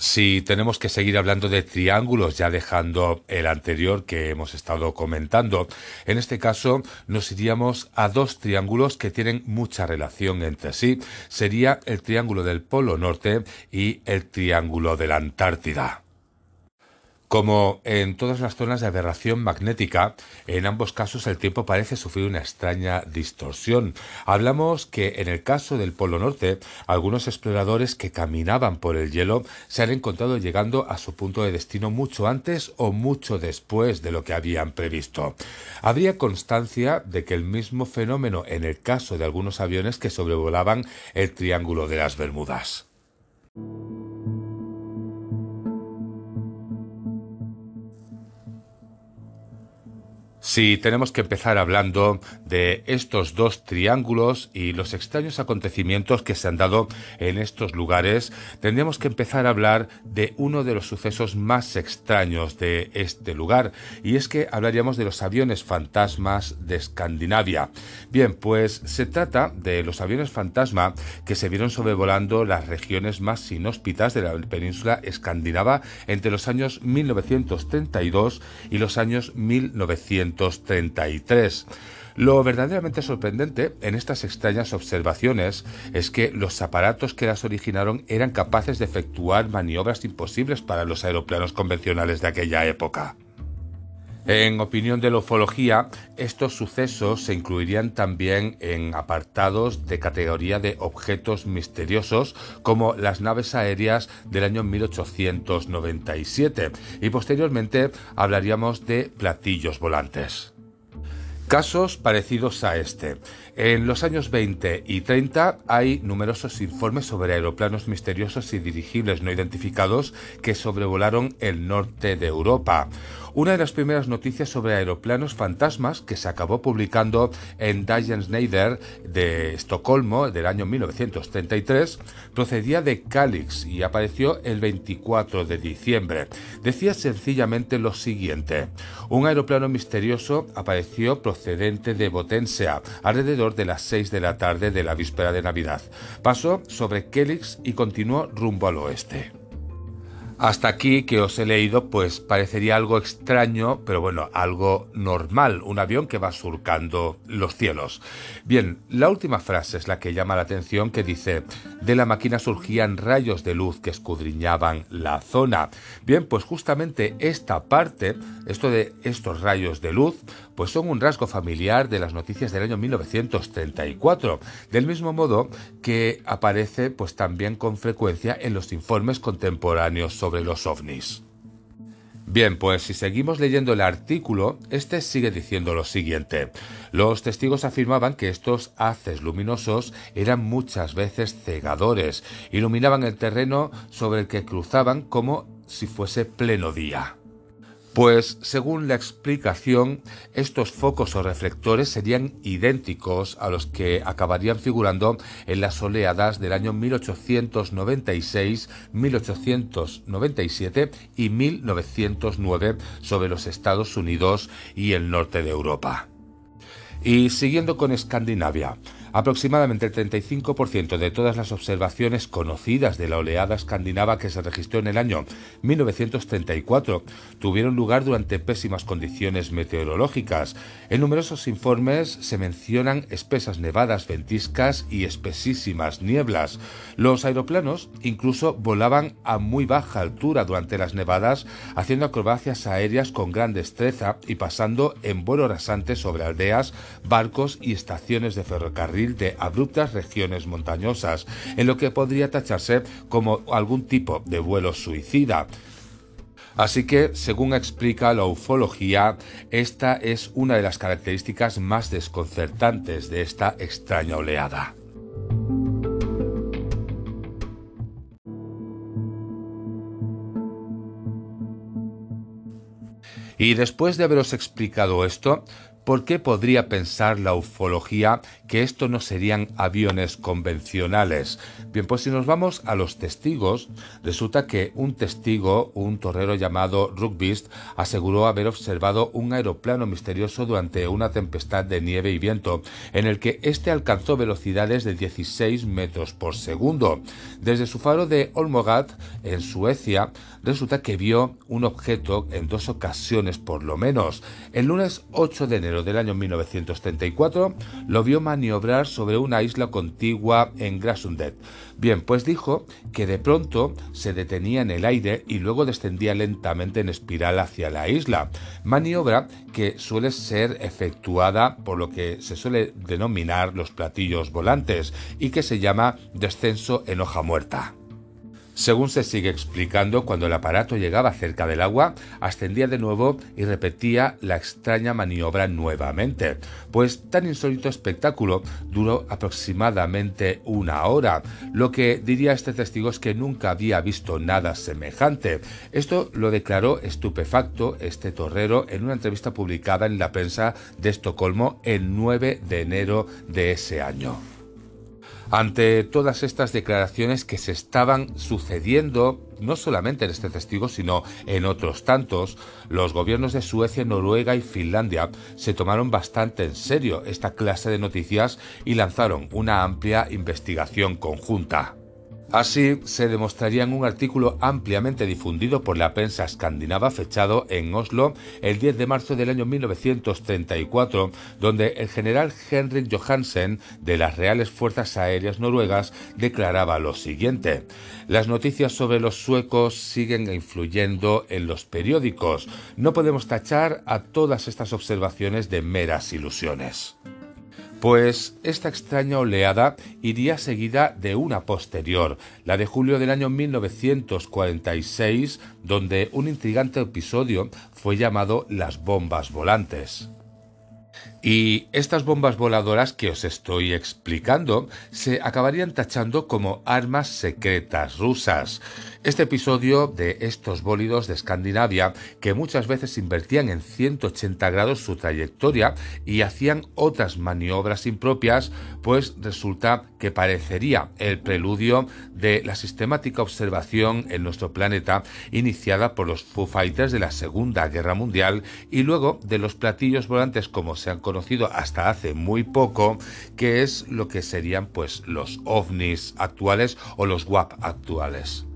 Si tenemos que seguir hablando de triángulos, ya dejando el anterior que hemos estado comentando, en este caso nos iríamos a dos triángulos que tienen mucha relación entre sí. Sería el triángulo del Polo Norte y el triángulo de la Antártida. Como en todas las zonas de aberración magnética, en ambos casos el tiempo parece sufrir una extraña distorsión. Hablamos que en el caso del Polo Norte, algunos exploradores que caminaban por el hielo se han encontrado llegando a su punto de destino mucho antes o mucho después de lo que habían previsto. Habría constancia de que el mismo fenómeno en el caso de algunos aviones que sobrevolaban el Triángulo de las Bermudas. Si tenemos que empezar hablando de estos dos triángulos y los extraños acontecimientos que se han dado en estos lugares, tendríamos que empezar a hablar de uno de los sucesos más extraños de este lugar, y es que hablaríamos de los aviones fantasmas de Escandinavia. Bien, pues se trata de los aviones fantasma que se vieron sobrevolando las regiones más inhóspitas de la península escandinava entre los años 1932 y los años 1900 lo verdaderamente sorprendente en estas extrañas observaciones es que los aparatos que las originaron eran capaces de efectuar maniobras imposibles para los aeroplanos convencionales de aquella época. En opinión de la ufología, estos sucesos se incluirían también en apartados de categoría de objetos misteriosos como las naves aéreas del año 1897 y posteriormente hablaríamos de platillos volantes. Casos parecidos a este. En los años 20 y 30 hay numerosos informes sobre aeroplanos misteriosos y dirigibles no identificados que sobrevolaron el norte de Europa. Una de las primeras noticias sobre aeroplanos fantasmas que se acabó publicando en Dagens Nyheter de Estocolmo del año 1933 procedía de Calix y apareció el 24 de diciembre. Decía sencillamente lo siguiente: un aeroplano misterioso apareció procedente de Botensea alrededor de las 6 de la tarde de la víspera de Navidad. Pasó sobre Calix y continuó rumbo al oeste. Hasta aquí que os he leído, pues parecería algo extraño, pero bueno, algo normal, un avión que va surcando los cielos. Bien, la última frase es la que llama la atención, que dice, de la máquina surgían rayos de luz que escudriñaban la zona. Bien, pues justamente esta parte, esto de estos rayos de luz, pues son un rasgo familiar de las noticias del año 1934, del mismo modo que aparece pues también con frecuencia en los informes contemporáneos sobre los ovnis. Bien, pues si seguimos leyendo el artículo, este sigue diciendo lo siguiente. Los testigos afirmaban que estos haces luminosos eran muchas veces cegadores, iluminaban el terreno sobre el que cruzaban como si fuese pleno día. Pues según la explicación, estos focos o reflectores serían idénticos a los que acabarían figurando en las oleadas del año 1896, 1897 y 1909 sobre los Estados Unidos y el norte de Europa. Y siguiendo con Escandinavia, Aproximadamente el 35% de todas las observaciones conocidas de la oleada escandinava que se registró en el año 1934 tuvieron lugar durante pésimas condiciones meteorológicas. En numerosos informes se mencionan espesas nevadas ventiscas y espesísimas nieblas. Los aeroplanos incluso volaban a muy baja altura durante las nevadas, haciendo acrobacias aéreas con gran destreza y pasando en vuelo rasante sobre aldeas, barcos y estaciones de ferrocarril de abruptas regiones montañosas, en lo que podría tacharse como algún tipo de vuelo suicida. Así que, según explica la ufología, esta es una de las características más desconcertantes de esta extraña oleada. Y después de haberos explicado esto, ¿Por qué podría pensar la ufología que esto no serían aviones convencionales? Bien, pues si nos vamos a los testigos, resulta que un testigo, un torrero llamado Rugbist, aseguró haber observado un aeroplano misterioso durante una tempestad de nieve y viento, en el que éste alcanzó velocidades de 16 metros por segundo. Desde su faro de Olmogat, en Suecia, resulta que vio un objeto en dos ocasiones por lo menos. El lunes 8 de enero del año 1934 lo vio maniobrar sobre una isla contigua en Grasundet. Bien, pues dijo que de pronto se detenía en el aire y luego descendía lentamente en espiral hacia la isla, maniobra que suele ser efectuada por lo que se suele denominar los platillos volantes y que se llama descenso en hoja muerta. Según se sigue explicando, cuando el aparato llegaba cerca del agua, ascendía de nuevo y repetía la extraña maniobra nuevamente. Pues tan insólito espectáculo duró aproximadamente una hora. Lo que diría este testigo es que nunca había visto nada semejante. Esto lo declaró estupefacto este torrero en una entrevista publicada en la prensa de Estocolmo el 9 de enero de ese año. Ante todas estas declaraciones que se estaban sucediendo, no solamente en este testigo, sino en otros tantos, los gobiernos de Suecia, Noruega y Finlandia se tomaron bastante en serio esta clase de noticias y lanzaron una amplia investigación conjunta. Así se demostraría en un artículo ampliamente difundido por la prensa escandinava fechado en Oslo el 10 de marzo del año 1934, donde el general Henrik Johansen de las Reales Fuerzas Aéreas Noruegas declaraba lo siguiente. Las noticias sobre los suecos siguen influyendo en los periódicos. No podemos tachar a todas estas observaciones de meras ilusiones. Pues esta extraña oleada iría seguida de una posterior, la de julio del año 1946, donde un intrigante episodio fue llamado las bombas volantes. Y estas bombas voladoras que os estoy explicando se acabarían tachando como armas secretas rusas. Este episodio de estos bólidos de Escandinavia, que muchas veces invertían en 180 grados su trayectoria y hacían otras maniobras impropias, pues resulta que parecería el preludio de la sistemática observación en nuestro planeta iniciada por los Foo Fighters de la Segunda Guerra Mundial y luego de los platillos volantes como se han conocido hasta hace muy poco, que es lo que serían pues los ovnis actuales o los WAP actuales.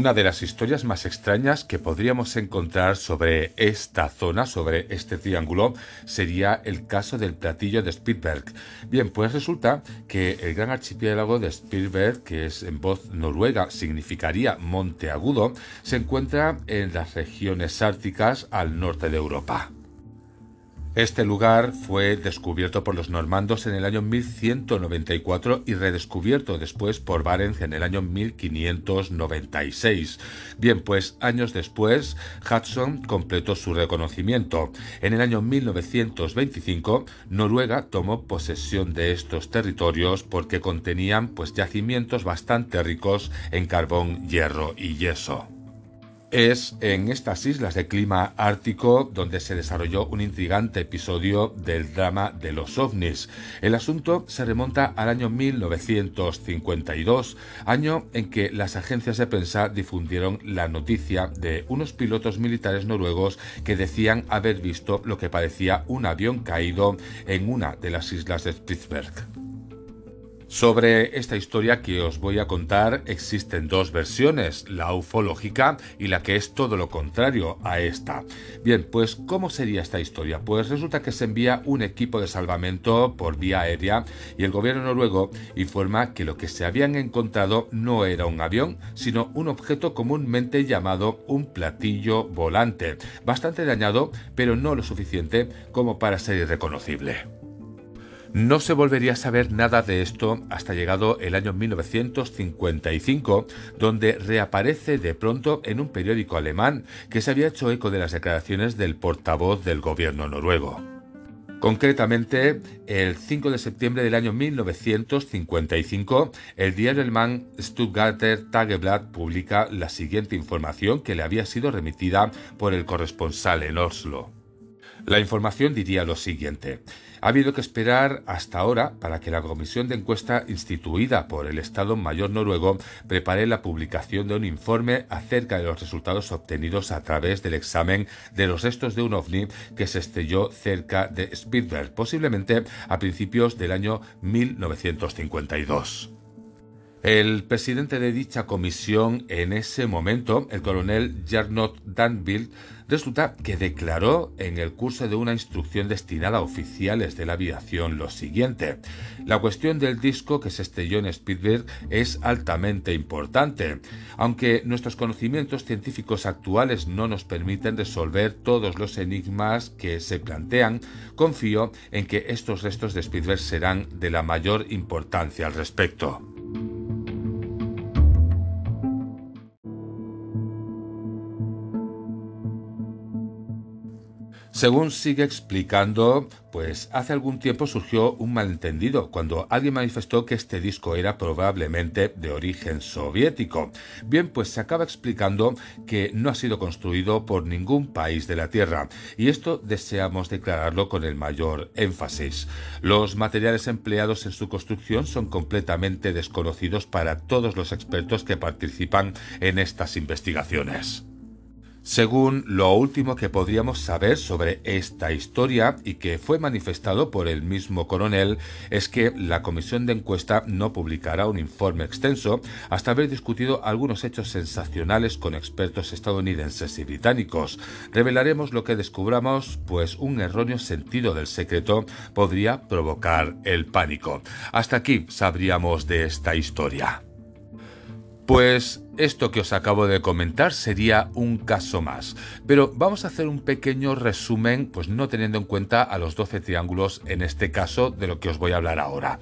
Una de las historias más extrañas que podríamos encontrar sobre esta zona, sobre este triángulo, sería el caso del platillo de Spitzberg. Bien, pues resulta que el gran archipiélago de Spitzberg, que es en voz noruega significaría monte agudo, se encuentra en las regiones árticas al norte de Europa. Este lugar fue descubierto por los normandos en el año 1194 y redescubierto después por Barents en el año 1596. Bien, pues años después, Hudson completó su reconocimiento. En el año 1925, Noruega tomó posesión de estos territorios porque contenían pues yacimientos bastante ricos en carbón, hierro y yeso. Es en estas islas de clima ártico donde se desarrolló un intrigante episodio del drama de los ovnis. El asunto se remonta al año 1952, año en que las agencias de prensa difundieron la noticia de unos pilotos militares noruegos que decían haber visto lo que parecía un avión caído en una de las islas de Spitzberg. Sobre esta historia que os voy a contar existen dos versiones, la ufológica y la que es todo lo contrario a esta. Bien, pues ¿cómo sería esta historia? Pues resulta que se envía un equipo de salvamento por vía aérea y el gobierno noruego informa que lo que se habían encontrado no era un avión, sino un objeto comúnmente llamado un platillo volante, bastante dañado, pero no lo suficiente como para ser irreconocible. No se volvería a saber nada de esto hasta llegado el año 1955, donde reaparece de pronto en un periódico alemán que se había hecho eco de las declaraciones del portavoz del gobierno noruego. Concretamente, el 5 de septiembre del año 1955, el diario alemán Stuttgarter Tageblatt publica la siguiente información que le había sido remitida por el corresponsal en Oslo. La información diría lo siguiente. Ha habido que esperar hasta ahora para que la comisión de encuesta instituida por el Estado Mayor noruego prepare la publicación de un informe acerca de los resultados obtenidos a través del examen de los restos de un ovni que se estrelló cerca de Spitsberg, posiblemente a principios del año 1952. El presidente de dicha comisión en ese momento, el coronel Jarnot Danville, resulta que declaró en el curso de una instrucción destinada a oficiales de la aviación lo siguiente. La cuestión del disco que se estrelló en Spielberg es altamente importante. Aunque nuestros conocimientos científicos actuales no nos permiten resolver todos los enigmas que se plantean, confío en que estos restos de Spielberg serán de la mayor importancia al respecto. Según sigue explicando, pues hace algún tiempo surgió un malentendido cuando alguien manifestó que este disco era probablemente de origen soviético. Bien, pues se acaba explicando que no ha sido construido por ningún país de la Tierra y esto deseamos declararlo con el mayor énfasis. Los materiales empleados en su construcción son completamente desconocidos para todos los expertos que participan en estas investigaciones. Según lo último que podríamos saber sobre esta historia y que fue manifestado por el mismo coronel es que la comisión de encuesta no publicará un informe extenso hasta haber discutido algunos hechos sensacionales con expertos estadounidenses y británicos. Revelaremos lo que descubramos, pues un erróneo sentido del secreto podría provocar el pánico. Hasta aquí sabríamos de esta historia. Pues esto que os acabo de comentar sería un caso más, pero vamos a hacer un pequeño resumen, pues no teniendo en cuenta a los 12 triángulos en este caso de lo que os voy a hablar ahora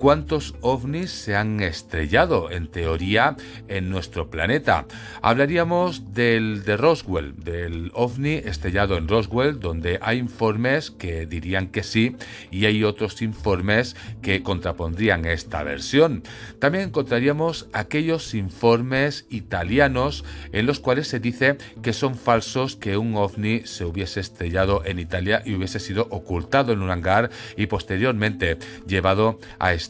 cuántos ovnis se han estrellado, en teoría, en nuestro planeta. Hablaríamos del de Roswell, del ovni estrellado en Roswell, donde hay informes que dirían que sí y hay otros informes que contrapondrían esta versión. También encontraríamos aquellos informes italianos en los cuales se dice que son falsos que un ovni se hubiese estrellado en Italia y hubiese sido ocultado en un hangar y posteriormente llevado a Estados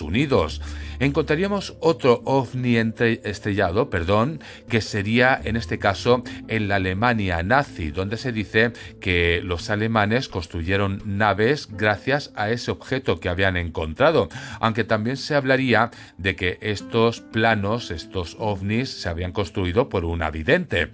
Unidos. Encontraríamos otro ovni estrellado, perdón, que sería en este caso en la Alemania nazi, donde se dice que los alemanes construyeron naves gracias a ese objeto que habían encontrado, aunque también se hablaría de que estos planos, estos ovnis, se habían construido por un vidente.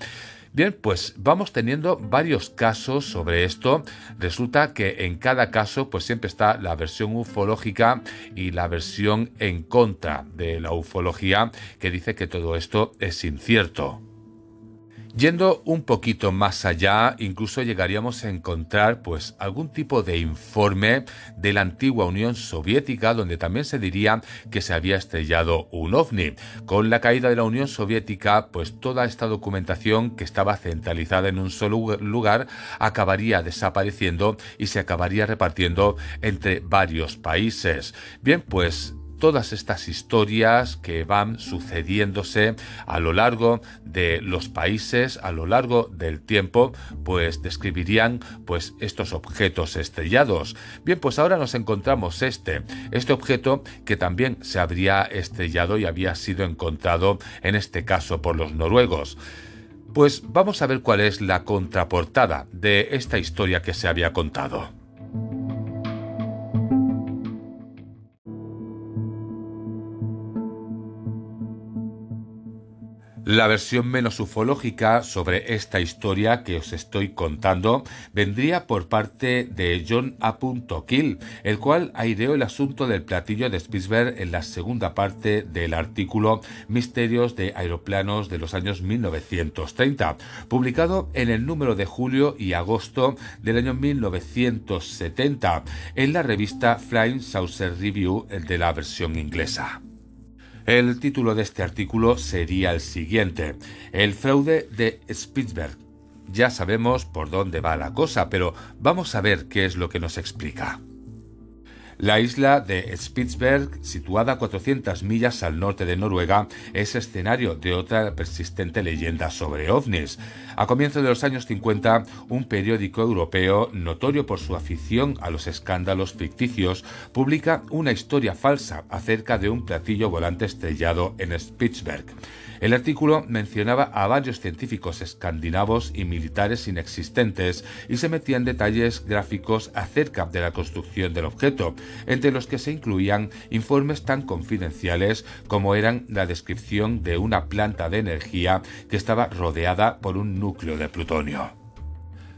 Bien, pues vamos teniendo varios casos sobre esto. Resulta que en cada caso pues siempre está la versión ufológica y la versión en contra de la ufología que dice que todo esto es incierto. Yendo un poquito más allá, incluso llegaríamos a encontrar pues algún tipo de informe de la antigua Unión Soviética donde también se diría que se había estrellado un ovni. Con la caída de la Unión Soviética, pues toda esta documentación que estaba centralizada en un solo lugar acabaría desapareciendo y se acabaría repartiendo entre varios países. Bien, pues todas estas historias que van sucediéndose a lo largo de los países, a lo largo del tiempo, pues describirían pues estos objetos estrellados. Bien, pues ahora nos encontramos este, este objeto que también se habría estrellado y había sido encontrado en este caso por los noruegos. Pues vamos a ver cuál es la contraportada de esta historia que se había contado. La versión menos ufológica sobre esta historia que os estoy contando vendría por parte de John A. Kill, el cual aireó el asunto del platillo de Spitzberg en la segunda parte del artículo Misterios de aeroplanos de los años 1930, publicado en el número de julio y agosto del año 1970 en la revista Flying Saucer Review de la versión inglesa. El título de este artículo sería el siguiente, El fraude de Spitzberg. Ya sabemos por dónde va la cosa, pero vamos a ver qué es lo que nos explica. La isla de Spitzberg, situada a 400 millas al norte de Noruega, es escenario de otra persistente leyenda sobre ovnis. A comienzos de los años 50, un periódico europeo, notorio por su afición a los escándalos ficticios, publica una historia falsa acerca de un platillo volante estrellado en Spitzberg. El artículo mencionaba a varios científicos escandinavos y militares inexistentes y se metía en detalles gráficos acerca de la construcción del objeto, entre los que se incluían informes tan confidenciales como eran la descripción de una planta de energía que estaba rodeada por un núcleo de plutonio.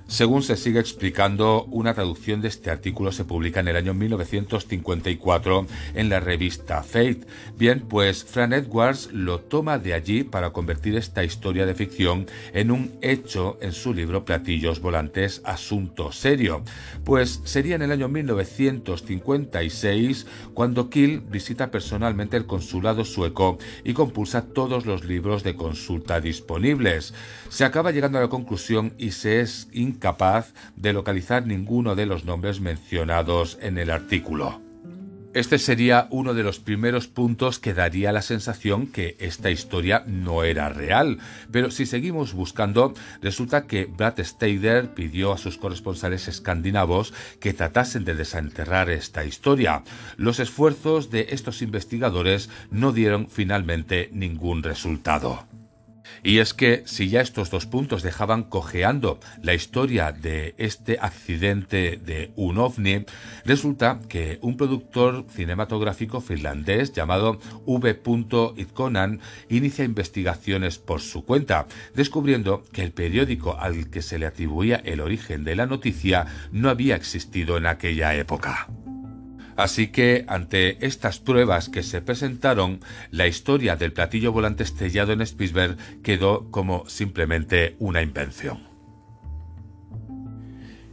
Según se sigue explicando, una traducción de este artículo se publica en el año 1954 en la revista Fate. Bien, pues Fran Edwards lo toma de allí para convertir esta historia de ficción en un hecho en su libro Platillos Volantes, Asunto Serio. Pues sería en el año 1956 cuando Kill visita personalmente el consulado sueco y compulsa todos los libros de consulta disponibles. Se acaba llegando a la conclusión y se es incapaz de localizar ninguno de los nombres mencionados en el artículo. Este sería uno de los primeros puntos que daría la sensación que esta historia no era real. Pero si seguimos buscando, resulta que Brad Steider pidió a sus corresponsales escandinavos que tratasen de desenterrar esta historia. Los esfuerzos de estos investigadores no dieron finalmente ningún resultado. Y es que si ya estos dos puntos dejaban cojeando la historia de este accidente de un ovni, resulta que un productor cinematográfico finlandés llamado V. Itkonan inicia investigaciones por su cuenta, descubriendo que el periódico al que se le atribuía el origen de la noticia no había existido en aquella época. Así que, ante estas pruebas que se presentaron, la historia del platillo volante estrellado en Spitzberg quedó como simplemente una invención.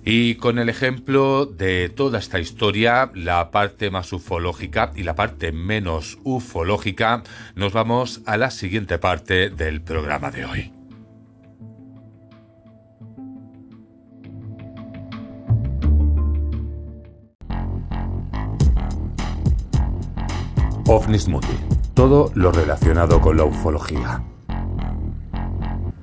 Y con el ejemplo de toda esta historia, la parte más ufológica y la parte menos ufológica, nos vamos a la siguiente parte del programa de hoy. OVNIS Muti. Todo lo relacionado con la ufología.